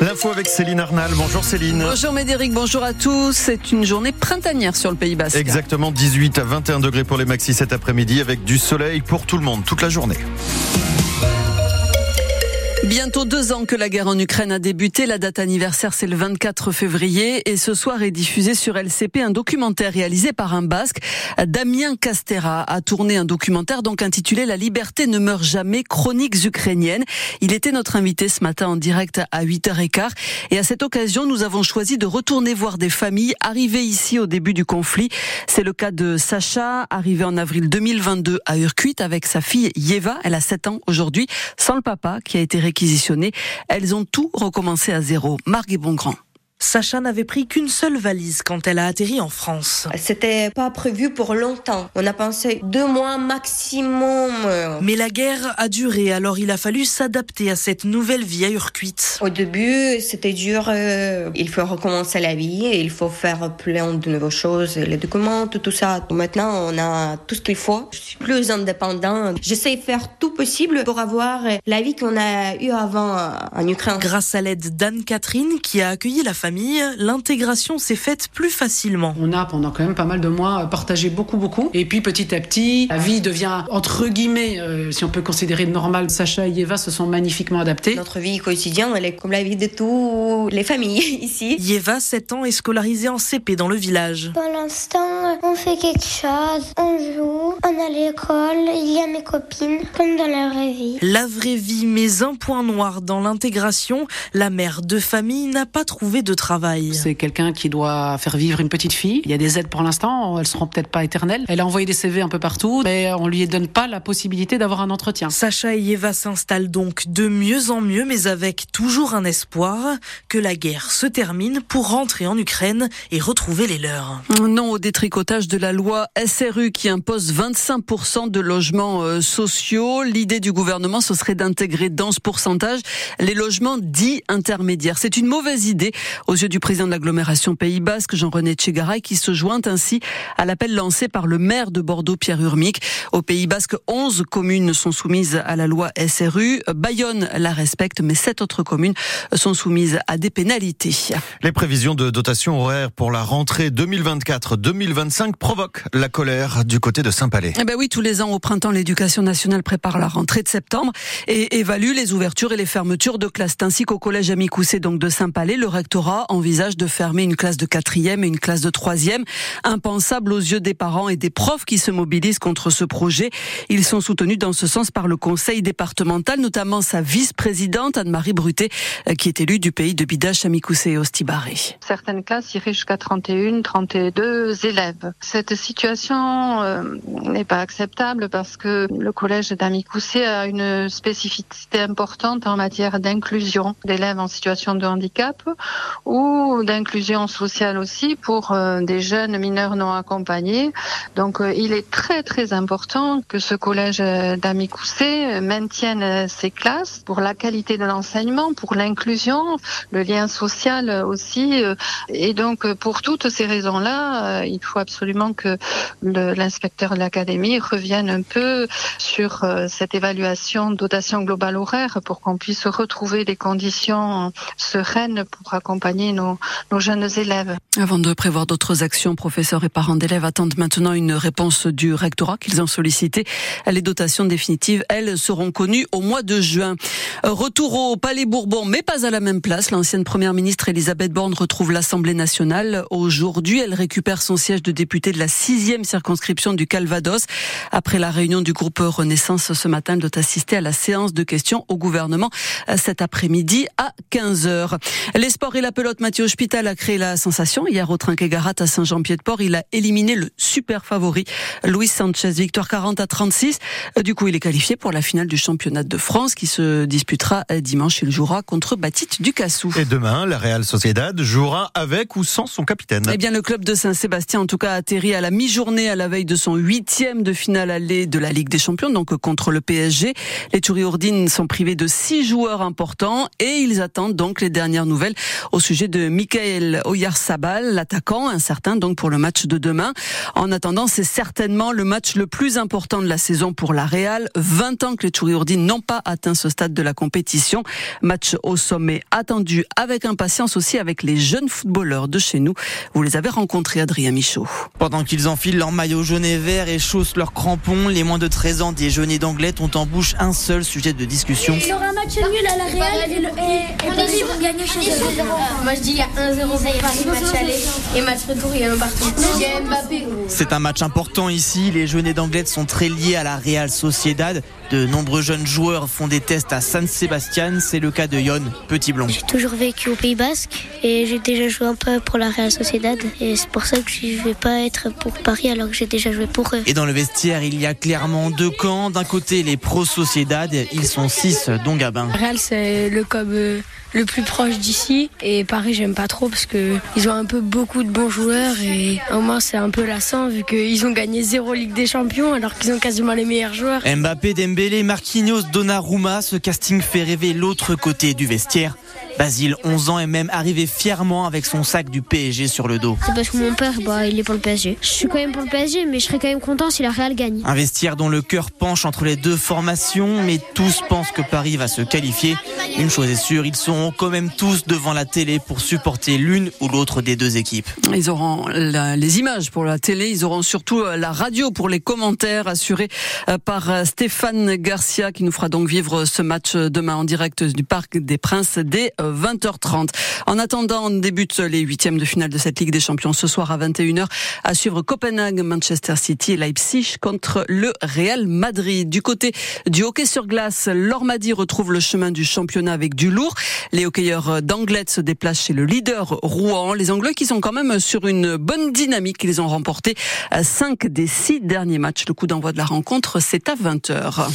L'info avec Céline Arnal. Bonjour Céline. Bonjour Médéric, bonjour à tous. C'est une journée printanière sur le Pays Basque. Exactement 18 à 21 degrés pour les maxis cet après-midi avec du soleil pour tout le monde toute la journée. Bientôt deux ans que la guerre en Ukraine a débuté. La date anniversaire, c'est le 24 février. Et ce soir est diffusé sur LCP un documentaire réalisé par un Basque. Damien Castera a tourné un documentaire donc intitulé La liberté ne meurt jamais, chroniques ukrainiennes. Il était notre invité ce matin en direct à 8h15. Et à cette occasion, nous avons choisi de retourner voir des familles arrivées ici au début du conflit. C'est le cas de Sacha, arrivé en avril 2022 à Urkuit avec sa fille Yeva. Elle a 7 ans aujourd'hui, sans le papa qui a été elles ont tout recommencé à zéro. Marguerite Bongrand. Sacha n'avait pris qu'une seule valise quand elle a atterri en France. C'était pas prévu pour longtemps. On a pensé deux mois maximum. Mais la guerre a duré, alors il a fallu s'adapter à cette nouvelle vie à Urquite. Au début, c'était dur. Euh, il faut recommencer la vie, il faut faire plein de nouvelles choses, les documents, tout, ça. Maintenant, on a tout ce qu'il faut. Je suis plus indépendant. J'essaie de faire tout possible pour avoir la vie qu'on a eue avant en Ukraine. Grâce à l'aide d'Anne-Catherine qui a accueilli la famille l'intégration s'est faite plus facilement. On a pendant quand même pas mal de mois partagé beaucoup beaucoup et puis petit à petit la vie devient entre guillemets euh, si on peut considérer normal. Sacha et Eva se sont magnifiquement adaptés. Notre vie quotidienne elle est comme la vie de toutes les familles ici. Yeva 7 ans est scolarisée en CP dans le village. Pour l'instant on fait quelque chose, on joue, on a l'école, il y a mes copines comme dans la vraie vie. La vraie vie mais un point noir dans l'intégration, la mère de famille n'a pas trouvé de travail. C'est quelqu'un qui doit faire vivre une petite fille. Il y a des aides pour l'instant, elles seront peut-être pas éternelles. Elle a envoyé des CV un peu partout, mais on lui donne pas la possibilité d'avoir un entretien. Sacha et Eva s'installent donc de mieux en mieux, mais avec toujours un espoir que la guerre se termine pour rentrer en Ukraine et retrouver les leurs. Non au détricotage de la loi SRU qui impose 25% de logements euh, sociaux. L'idée du gouvernement, ce serait d'intégrer dans ce pourcentage les logements dits intermédiaires. C'est une mauvaise idée aux yeux du président de l'agglomération Pays Basque, Jean-René Tchegaray, qui se joint ainsi à l'appel lancé par le maire de Bordeaux, Pierre Urmic. Au Pays Basque, 11 communes sont soumises à la loi SRU. Bayonne la respecte, mais sept autres communes sont soumises à des pénalités. Les prévisions de dotation horaire pour la rentrée 2024-2025 provoquent la colère du côté de Saint-Palais. Eh ben oui, tous les ans au printemps, l'éducation nationale prépare la rentrée de septembre et évalue les ouvertures et les fermetures de classes. Ainsi qu'au collège Amicoussé donc de Saint-Palais, le rectorat envisage de fermer une classe de quatrième et une classe de troisième. Impensable aux yeux des parents et des profs qui se mobilisent contre ce projet. Ils sont soutenus dans ce sens par le conseil départemental, notamment sa vice-présidente Anne-Marie Bruté, euh, qui est élue du pays de Bidache, Amicoussé et Ostibaré. Certaines classes iraient jusqu'à 31, 32 élèves. Cette situation euh, n'est pas acceptable parce que le collège d'Amicoussé a une spécificité importante en matière d'inclusion d'élèves en situation de handicap ou d'inclusion sociale aussi pour euh, des jeunes mineurs non accompagnés. Donc euh, il est très très important que ce collège euh, d'Amicoussé maintienne ses classes pour la qualité de l'enseignement, pour l'inclusion, le lien social aussi. Et donc pour toutes ces raisons-là, il faut absolument que l'inspecteur de l'académie revienne un peu sur cette évaluation dotation globale horaire pour qu'on puisse retrouver des conditions sereines pour accompagner Avant de prévoir d'autres actions, professeurs et parents d'élèves attendent maintenant une réponse du rectorat qu'ils ont sollicité. Les dotations définitives, elles, seront connues au mois de juin. Retour au Palais Bourbon, mais pas à la même place. L'ancienne première ministre Elisabeth Borne retrouve l'Assemblée nationale. Aujourd'hui, elle récupère son siège de députée de la sixième circonscription du Calvados. Après la réunion du groupe Renaissance ce matin, elle doit assister à la séance de questions au gouvernement cet après-midi à 15h. Les sports et Mathieu Hospital a créé la sensation. Hier au Trinquet-Garat à Saint-Jean-Pied-de-Port, il a éliminé le super favori Luis Sanchez. Victoire 40 à 36. Du coup, il est qualifié pour la finale du championnat de France qui se disputera dimanche. Il jouera contre Batit Ducassou. Et demain, la Real Sociedad jouera avec ou sans son capitaine. Eh bien, le club de Saint-Sébastien, en tout cas, a atterri à la mi-journée à la veille de son huitième de finale aller de la Ligue des Champions, donc contre le PSG. Les Tchouriourdines sont privés de six joueurs importants et ils attendent donc les dernières nouvelles au sujet de Michael Oyarzabal, l'attaquant, incertain donc pour le match de demain. En attendant, c'est certainement le match le plus important de la saison pour la Real. 20 ans que les Tchouriourdines n'ont pas atteint ce stade de la compétition. Match au sommet attendu avec impatience aussi avec les jeunes footballeurs de chez nous. Vous les avez rencontrés, Adrien Michaud. Pendant qu'ils enfilent leur maillot jaune et vert et chaussent leurs crampons, les moins de 13 ans des jeunes d'Anglette ont en bouche un seul sujet de discussion. Il y aura un match nul à la Real et, et, Paris vont gagner chez eux. Moi je dis il y a 1-0 pour Paris, match aller et match retour, il y a un partout. Mbappé. C'est un match important ici. Les jeunes d'Anglette sont très liés à la Real Sociedad. De nombreux jeunes joueurs font des tests à San Sebastian. C'est le cas de Yon, petit blond. J'ai toujours vécu au Pays Basque et j'ai déjà joué un peu pour la Real Sociedad. Et c'est pour ça que je ne vais pas être pour Paris alors que j'ai déjà joué pour eux. Et dans le vestiaire, il y a clairement deux camps. D'un côté, les pro Sociedad. Ils sont six, dont Gabin. Real, c'est le club euh, le plus proche d'ici. Et Paris, j'aime pas trop parce que ils ont un peu beaucoup de bons joueurs et au moins c'est un peu lassant vu qu'ils ont gagné zéro Ligue des Champions alors qu'ils ont quasiment les meilleurs joueurs. Mbappé, Dembélé, Marquinhos, Donnarumma, ce casting fait rêver l'autre côté du vestiaire. Basile, 11 ans, est même arrivé fièrement avec son sac du PSG sur le dos. C'est parce que mon père, bah, il est pour le PSG. Je suis quand même pour le PSG, mais je serais quand même content si la Real gagne. Un vestiaire dont le cœur penche entre les deux formations, mais tous pensent que Paris va se qualifier. Une chose est sûre, ils seront quand même tous devant la télé pour supporter l'une ou l'autre des deux équipes. Ils auront les images pour la télé, ils auront surtout euh, la radio pour les commentaires assurés euh, par Stéphane Garcia qui nous fera donc vivre ce match demain en direct du Parc des Princes dès 20h30. En attendant, on débute les huitièmes de finale de cette Ligue des Champions ce soir à 21h à suivre Copenhague, Manchester City et Leipzig contre le Real Madrid. Du côté du hockey sur glace, l'Ormadi retrouve le chemin du championnat avec du lourd. Les hockeyeurs d'Anglette se déplacent chez le leader Rouen. Les Anglais qui sont quand même sur une bonne dynamique. Ils ont remporté 5 des 6 derniers matchs. Le coup d'envoi de la rencontre, c'est à 20h.